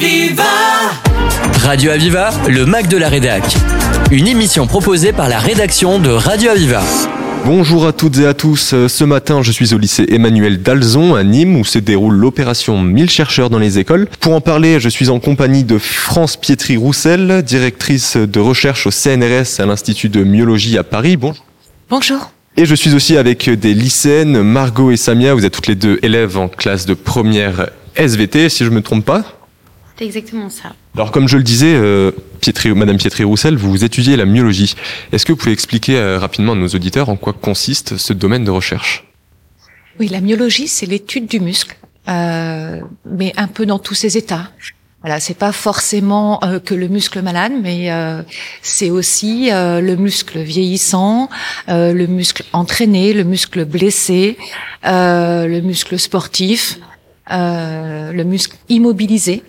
Aviva Radio Aviva, le Mac de la Rédac. Une émission proposée par la rédaction de Radio Aviva. Bonjour à toutes et à tous. Ce matin, je suis au lycée Emmanuel Dalzon à Nîmes où se déroule l'opération 1000 chercheurs dans les écoles. Pour en parler, je suis en compagnie de France Pietri-Roussel, directrice de recherche au CNRS à l'Institut de myologie à Paris. Bonjour. Bonjour. Et je suis aussi avec des lycéennes, Margot et Samia. Vous êtes toutes les deux élèves en classe de première SVT, si je me trompe pas. C'est exactement ça. Alors, comme je le disais, euh, Pietri, Madame Pietri-Roussel, vous étudiez la myologie. Est-ce que vous pouvez expliquer euh, rapidement à nos auditeurs en quoi consiste ce domaine de recherche? Oui, la myologie, c'est l'étude du muscle, euh, mais un peu dans tous ses états. Voilà, c'est pas forcément euh, que le muscle malade, mais euh, c'est aussi euh, le muscle vieillissant, euh, le muscle entraîné, le muscle blessé, euh, le muscle sportif, euh, le muscle immobilisé.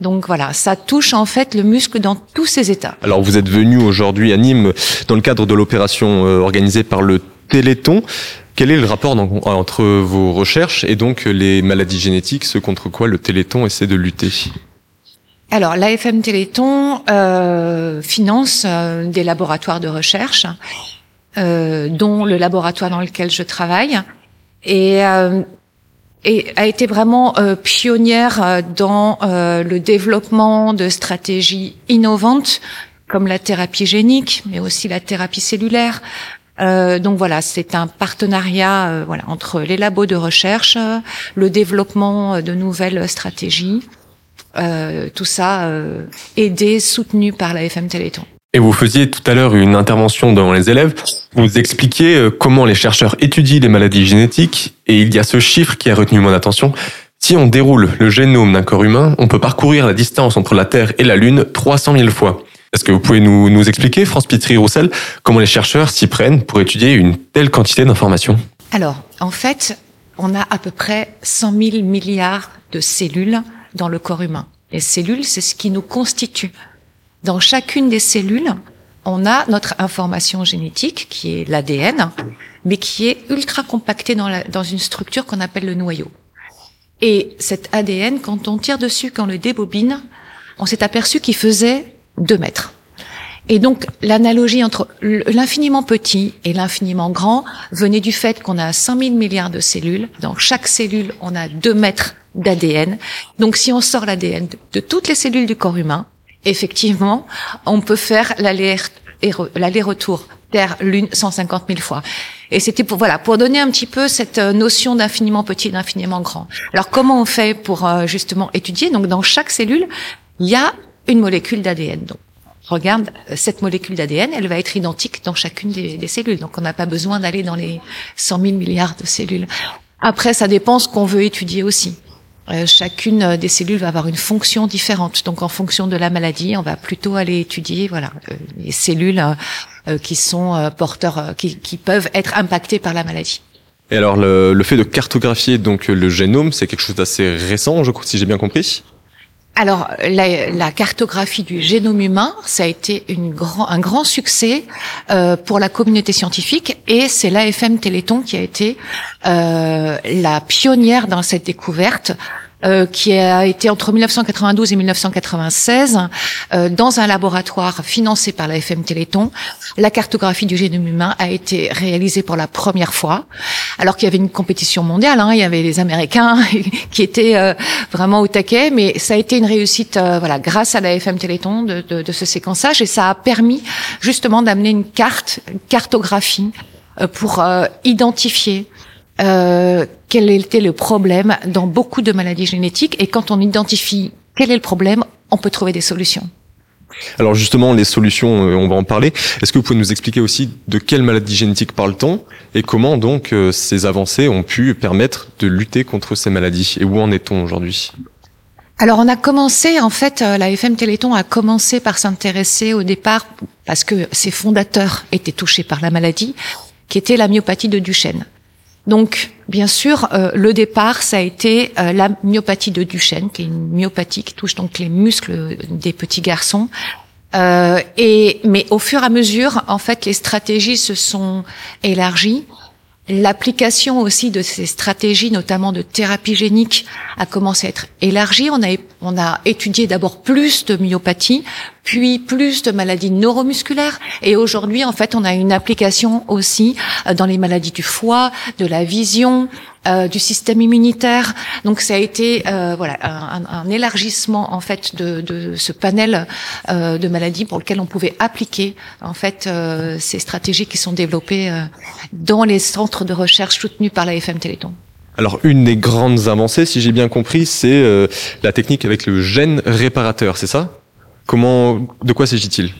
Donc voilà, ça touche en fait le muscle dans tous ses états. Alors, vous êtes venu aujourd'hui à Nîmes dans le cadre de l'opération euh, organisée par le Téléthon. Quel est le rapport entre vos recherches et donc les maladies génétiques, ce contre quoi le Téléthon essaie de lutter? Alors, l'AFM Téléthon euh, finance euh, des laboratoires de recherche, euh, dont le laboratoire dans lequel je travaille, et, euh, et a été vraiment euh, pionnière euh, dans euh, le développement de stratégies innovantes comme la thérapie génique, mais aussi la thérapie cellulaire. Euh, donc voilà, c'est un partenariat euh, voilà entre les labos de recherche, le développement euh, de nouvelles stratégies. Tout ça aidé, soutenu par la FM Téléthon. Et vous faisiez tout à l'heure une intervention devant les élèves. Vous expliquiez euh, comment les chercheurs étudient les maladies génétiques et il y a ce chiffre qui a retenu mon attention. Si on déroule le génome d'un corps humain, on peut parcourir la distance entre la Terre et la Lune 300 000 fois. Est-ce que vous pouvez nous, expliquer, France Pitry-Roussel, comment les chercheurs s'y prennent pour étudier une telle quantité d'informations? Alors, en fait, on a à peu près 100 000 milliards de cellules dans le corps humain. Les cellules, c'est ce qui nous constitue. Dans chacune des cellules, on a notre information génétique, qui est l'ADN, mais qui est ultra compactée dans, la- dans une structure qu'on appelle le noyau. Et cet ADN, quand on tire dessus, quand on le débobine, on s'est aperçu qu'il faisait 2 mètres. Et donc, l'analogie entre l'infiniment petit et l'infiniment grand venait du fait qu'on a 100 000 milliards de cellules. Dans chaque cellule, on a 2 mètres d'ADN. Donc, si on sort l'ADN de toutes les cellules du corps humain, effectivement, on peut faire l'aller- l'aller-retour Terre-Lune 150 000 fois. Et c'était pour voilà pour donner un petit peu cette euh, notion d'infiniment petit et d'infiniment grand. Alors comment on fait pour euh, justement étudier? Donc dans chaque cellule, il y a une molécule d'ADN. Donc regarde euh, cette molécule d'ADN, elle va être identique dans chacune des, des cellules. Donc on n'a pas besoin d'aller dans les 100 000 milliards de cellules. Après, ça dépend ce qu'on veut étudier aussi. Euh, chacune euh, des cellules va avoir une fonction différente. Donc, en fonction de la maladie, on va plutôt aller étudier, voilà, euh, les cellules qui sont porteurs, qui, qui peuvent être impactées par la maladie. Et alors, le, le fait de cartographier donc le génome, c'est quelque chose d'assez récent, je crois, si j'ai bien compris? Alors, la, cartographie du génome humain, ça a été un grand succès euh, pour la communauté scientifique et c'est l'AFM Téléthon qui a été euh, la pionnière dans cette découverte. Euh, qui a été entre 1992 et 1996 euh, dans un laboratoire financé par la FM Téléthon. La cartographie du génome humain a été réalisée pour la première fois, alors qu'il y avait une compétition mondiale. Hein, il y avait les Américains qui étaient euh, vraiment au taquet, mais ça a été une réussite, euh, voilà, grâce à la FM Téléthon de, de, de ce séquençage, et ça a permis justement d'amener une carte, une cartographie euh, pour identifier euh, quel était le problème dans beaucoup de maladies génétiques. Et quand on identifie quel est le problème, on peut trouver des solutions. Alors justement, les solutions, euh, on va en parler. Est-ce que vous pouvez nous expliquer aussi de quelle maladie génétique parle-t-on et comment donc euh, ces avancées ont pu permettre de lutter contre ces maladies et où en est-on aujourd'hui? Alors on a commencé, en fait, la FM Téléthon a commencé par s'intéresser au départ, parce que ses fondateurs étaient touchés par la maladie, qui était la myopathie de Duchenne. Donc, bien sûr, euh, le départ, ça a été euh, la myopathie de Duchenne, qui est une myopathie qui touche donc les muscles des petits garçons. Euh, et mais au fur et à mesure, en fait, les stratégies se sont élargies L'application aussi de ces stratégies, notamment de thérapie génique, a commencé à être élargie. On a, on a étudié d'abord plus de myopathie, puis plus de maladies neuromusculaires. Et aujourd'hui, en fait, on a une application aussi euh, dans les maladies du foie, de la vision, euh, du système immunitaire. Donc, ça a été euh, voilà un, un, élargissement en fait de, de ce panel euh, de maladies pour lequel on pouvait appliquer en fait euh, ces stratégies qui sont développées dans les centres de recherche soutenus par la FM Téléthon. Alors une des grandes avancées, si j'ai bien compris, c'est la technique avec le gène réparateur, c'est ça? Comment, de quoi s'agit-il?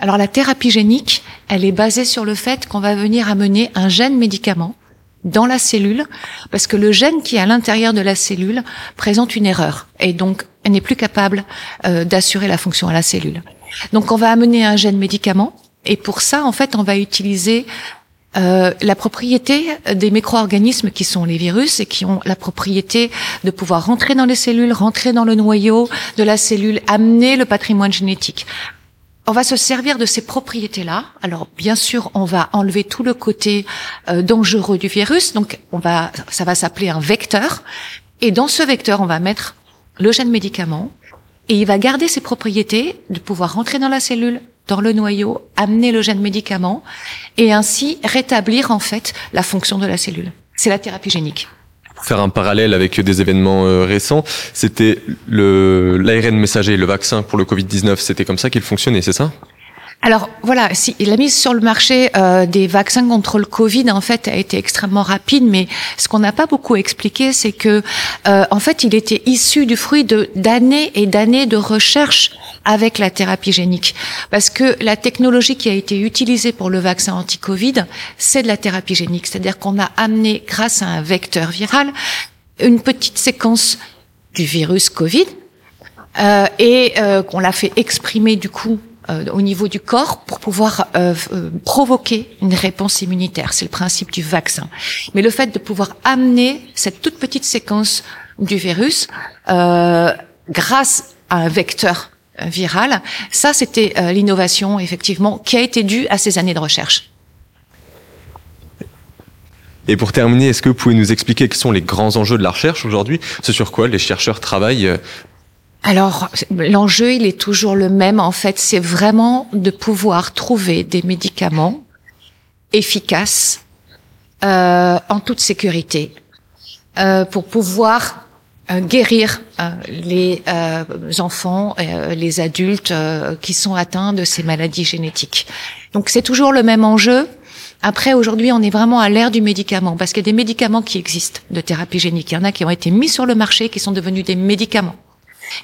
Alors la thérapie génique, elle est basée sur le fait qu'on va venir amener un gène médicament dans la cellule, parce que le gène qui est à l'intérieur de la cellule présente une erreur, et donc elle n'est plus capable euh, d'assurer la fonction à la cellule. Donc on va amener un gène médicament, et pour ça, en fait, on va utiliser euh, la propriété des micro-organismes qui sont les virus et qui ont la propriété de pouvoir rentrer dans les cellules, rentrer dans le noyau de la cellule, amener le patrimoine génétique. On va se servir de ces propriétés-là. Alors bien sûr, on va enlever tout le côté euh, dangereux du virus. Donc on va, ça va s'appeler un vecteur. Et dans ce vecteur, on va mettre le gène médicament et il va garder ses propriétés de pouvoir rentrer dans la cellule, dans le noyau, amener le gène médicament et ainsi rétablir en fait la fonction de la cellule. C'est la thérapie génique. Pour faire un parallèle avec des événements euh, récents, c'était l'ARN messager, le vaccin pour le Covid-19, c'était comme ça qu'il fonctionnait, c'est ça? Alors voilà, si, la mise sur le marché euh, des vaccins contre le Covid en fait a été extrêmement rapide, mais ce qu'on n'a pas beaucoup expliqué, c'est que euh, en fait il était issu du fruit de d'années et d'années de recherche avec la thérapie génique, parce que la technologie qui a été utilisée pour le vaccin anti-Covid, c'est de la thérapie génique, c'est-à-dire qu'on a amené grâce à un vecteur viral une petite séquence du virus Covid euh, et euh, qu'on l'a fait exprimer du coup au niveau du corps pour pouvoir euh, euh, provoquer une réponse immunitaire. C'est le principe du vaccin. Mais le fait de pouvoir amener cette toute petite séquence du virus grâce à un vecteur viral, ça c'était l'innovation effectivement qui a été due à ces années de recherche. Et pour terminer, est-ce que vous pouvez nous expliquer quels sont les grands enjeux de la recherche aujourd'hui Ce sur quoi les chercheurs travaillent alors, l'enjeu, il est toujours le même. En fait, c'est vraiment de pouvoir trouver des médicaments efficaces euh, en toute sécurité euh, pour pouvoir euh, guérir euh, les euh, enfants, les adultes qui sont atteints de ces maladies génétiques. Donc, c'est toujours le même enjeu. Après, aujourd'hui, on est vraiment à l'ère du médicament, parce qu'il y a des médicaments qui existent de thérapie génique. Il y en a qui ont été mis sur le marché, qui sont devenus des médicaments.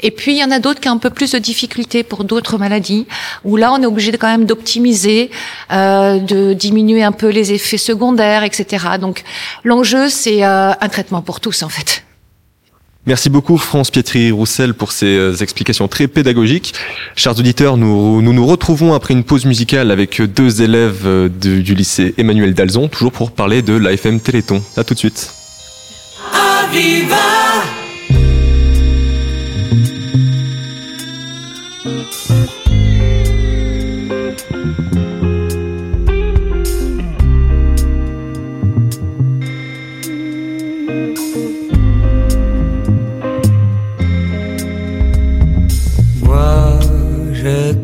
Et puis il y en a d'autres qui ont un peu plus de difficultés pour d'autres maladies, où là on est obligé de, quand même d'optimiser, euh, de diminuer un peu les effets secondaires, etc. Donc l'enjeu c'est euh, un traitement pour tous en fait. Merci beaucoup France Pietri-Roussel pour ces euh, explications très pédagogiques. Chers auditeurs, nous, nous nous retrouvons après une pause musicale avec deux élèves euh, du, du lycée Emmanuel Dalzon, toujours pour parler de l'AFM Téléthon. À tout de suite. Aviva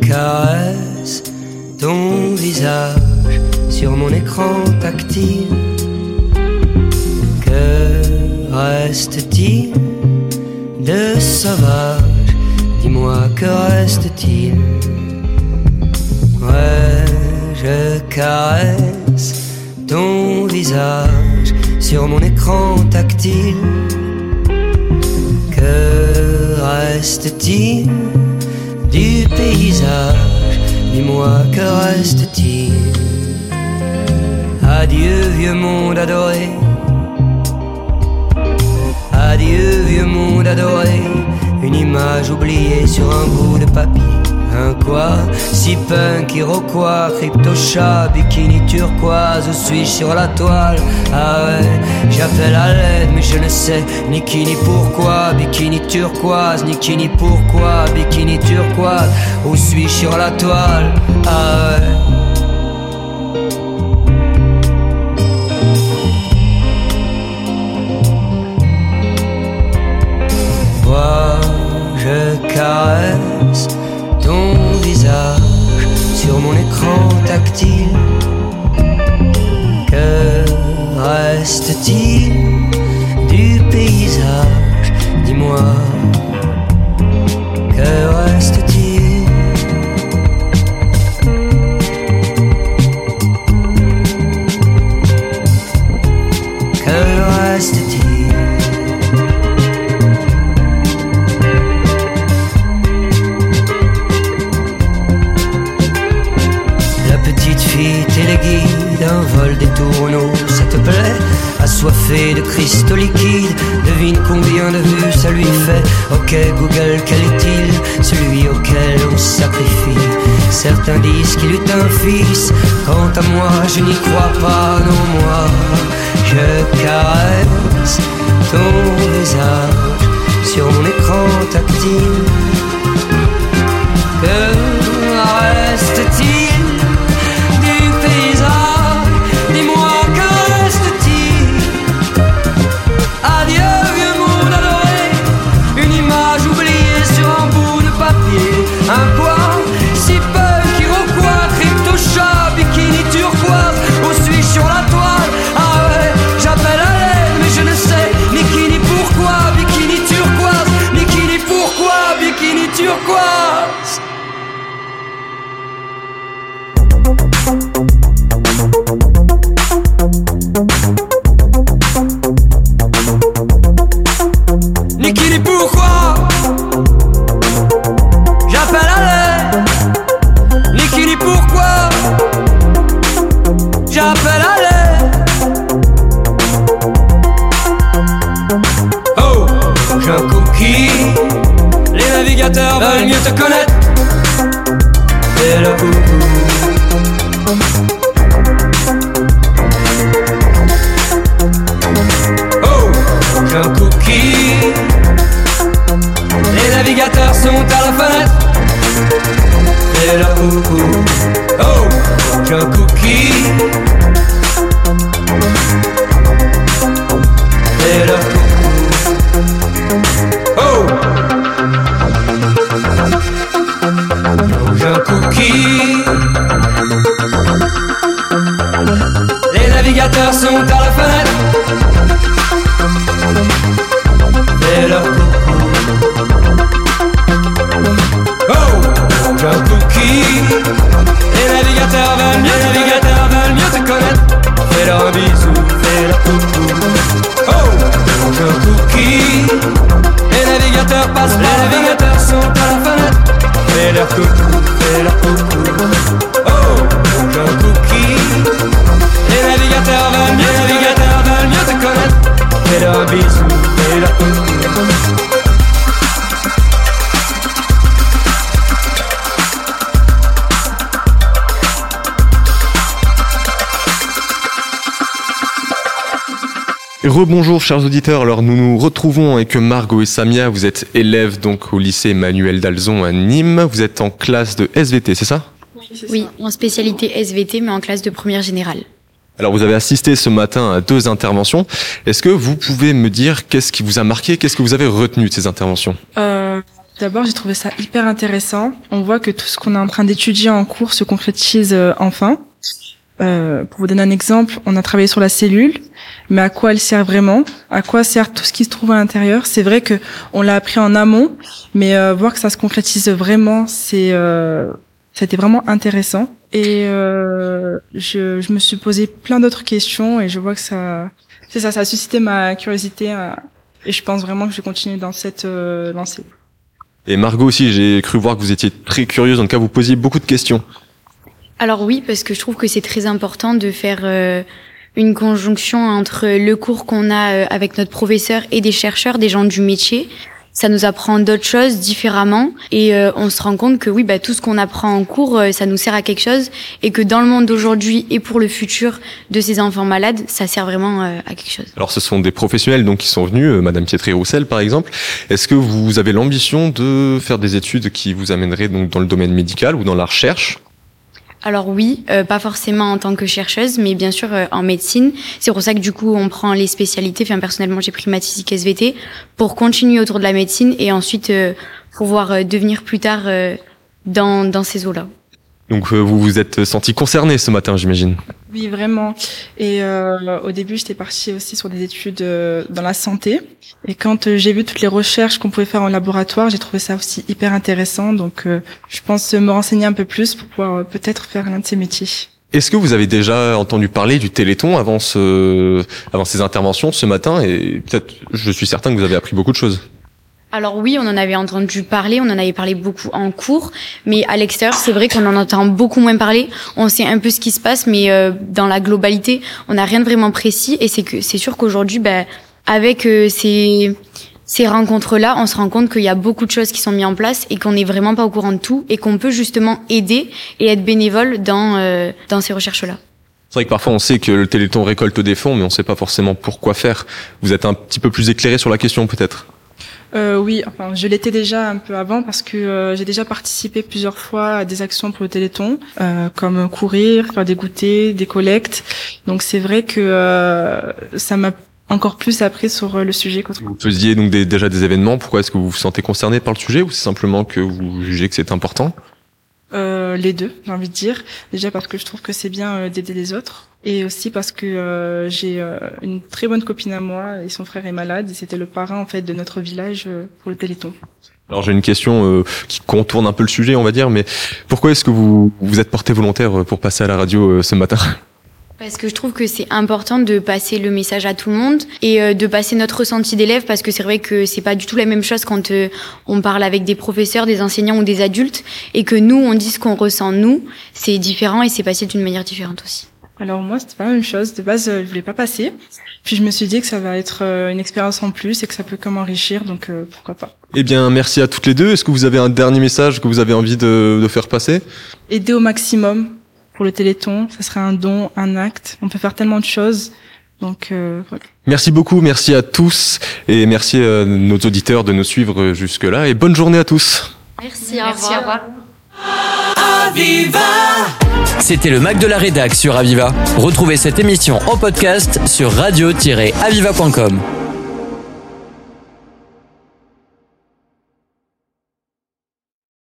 caresse ton visage sur mon écran tactile. Que reste-t-il de sauvage? Dis-moi que reste-t-il? Ouais, je caresse ton visage sur mon écran tactile. Que reste-t-il du paysage, dis-moi que reste-t-il? Adieu vieux monde adoré, adieu vieux monde adoré, une image oubliée sur un bout de papier. Quoi? Si punk, iroquois, crypto-chat, bikini turquoise, où suis-je sur la toile Ah ouais, j'appelle à l'aide, mais je ne sais ni qui ni pourquoi. Bikini turquoise, ni qui ni pourquoi. Bikini turquoise, où suis-je sur la toile? Ah ouais. Disent qu'il eut un fils, quant à moi je n'y crois pas, non moi. Je caresse ton visage sur mon écran tactile. C'est le coucou navigateurs sont Rebonjour chers auditeurs, alors nous nous retrouvons avec Margot et Samia, vous êtes élèves donc au lycée Emmanuel Dalzon à Nîmes, vous êtes en classe de SVT, c'est ça? Oui, en spécialité SVT, mais en classe de première générale. Alors vous avez assisté ce matin à deux interventions, est-ce que vous pouvez me dire qu'est-ce qui vous a marqué, qu'est-ce que vous avez retenu de ces interventions? Euh, D'abord, j'ai trouvé ça hyper intéressant. On voit que tout ce qu'on est en train d'étudier en cours se concrétise euh, enfin. Euh, pour vous donner un exemple, on a travaillé sur la cellule, mais à quoi elle sert vraiment? À quoi sert tout ce qui se trouve à l'intérieur? C'est vrai que on l'a appris en amont, mais euh, voir que ça se concrétise vraiment, c'est euh, c'était vraiment intéressant. Et euh, je, je me suis posé plein d'autres questions et je vois que ça, c'est ça, ça a suscité ma curiosité. euh, et je pense vraiment que je vais continuer dans cette euh, lancée. Et Margot aussi, j'ai cru voir que vous étiez très curieuse, en tout cas vous posiez beaucoup de questions. Alors oui, parce que je trouve que c'est très important de faire euh, une conjonction entre le cours qu'on a euh, avec notre professeur et des chercheurs, des gens du métier. Ça nous apprend d'autres choses différemment et euh, on se rend compte que oui, bah, tout ce qu'on apprend en cours, euh, ça nous sert à quelque chose et que dans le monde d'aujourd'hui et pour le futur de ces enfants malades, ça sert vraiment euh, à quelque chose. Alors ce sont des professionnels donc qui sont venus, Madame Pietri-Roussel par exemple. Est-ce que vous avez l'ambition de faire des études qui vous amèneraient donc dans le domaine médical ou dans la recherche? Alors oui, euh, pas forcément en tant que chercheuse, mais bien sûr euh, en médecine. C'est pour ça que du coup on prend les spécialités. Enfin personnellement j'ai pris maths physique SVT pour continuer autour de la médecine et ensuite euh, pouvoir devenir plus tard dans, dans ces eaux-là. Donc vous vous êtes senti concerné ce matin, j'imagine. Oui, vraiment. Et euh, au début, j'étais partie aussi sur des études euh, dans la santé. Et quand euh, j'ai vu toutes les recherches qu'on pouvait faire en laboratoire, j'ai trouvé ça aussi hyper intéressant. Donc, je pense me renseigner un peu plus pour pouvoir peut-être faire l'un de ces métiers. Est-ce que vous avez déjà entendu parler du Téléthon avant ce, avant ces interventions ce matin? Et peut-être, je suis certain que vous avez appris beaucoup de choses. Alors oui, on en avait entendu parler, on en avait parlé beaucoup en cours, mais à l'extérieur, c'est vrai qu'on en entend beaucoup moins parler. On sait un peu ce qui se passe, mais euh, dans la globalité, on n'a rien de vraiment précis. Et c'est que c'est sûr qu'aujourd'hui, ben, avec euh, ces ces rencontres-là, on se rend compte qu'il y a beaucoup de choses qui sont mises en place et qu'on n'est vraiment pas au courant de tout et qu'on peut justement aider et être bénévole dans euh, dans ces recherches-là. C'est vrai que parfois on sait que le Téléthon récolte des fonds, mais on ne sait pas forcément pourquoi faire. Vous êtes un petit peu plus éclairé sur la question peut-être? Euh, oui, enfin, je l'étais déjà un peu avant parce que euh, j'ai déjà participé plusieurs fois à des actions pour le Téléthon, euh, comme courir, faire des goûters, des collectes. Donc c'est vrai que euh, ça m'a encore plus appris sur le sujet. Vous faisiez donc déjà des événements. Pourquoi est-ce que vous vous sentez concerné par le sujet ou c'est simplement que vous jugez que c'est important? Euh, les deux, j'ai envie de dire. Déjà parce que je trouve que c'est bien euh, d'aider les autres, et aussi parce que euh, j'ai euh, une très bonne copine à moi et son frère est malade, et c'était le parrain en fait de notre village pour le Téléthon. Alors j'ai une question qui contourne un peu le sujet, on va dire, mais pourquoi est-ce que vous vous êtes porté volontaire pour passer à la radio ce matin? Parce que je trouve que c'est important de passer le message à tout le monde et euh, de passer notre ressenti d'élève parce que c'est vrai que c'est pas du tout la même chose quand euh, on parle avec des professeurs, des enseignants ou des adultes et que nous on dit ce qu'on ressent nous, c'est différent et c'est passé d'une manière différente aussi. Alors moi c'était pas la même chose. De base euh, je voulais pas passer, puis je me suis dit que ça va être une expérience en plus et que ça peut comme enrichir donc pourquoi pas. Eh bien merci à toutes les deux. Est-ce que vous avez un dernier message que vous avez envie de, de faire passer? Aider au maximum pour le Téléthon. Ça serait un don, un acte. On peut faire tellement de choses. Donc, euh, Merci beaucoup, merci à tous et merci à nos auditeurs de nous suivre jusque-là et bonne journée à tous. Merci, merci, au revoir. C'était le Mac de la Rédac sur Aviva. Retrouvez cette émission en podcast sur radio-aviva.com.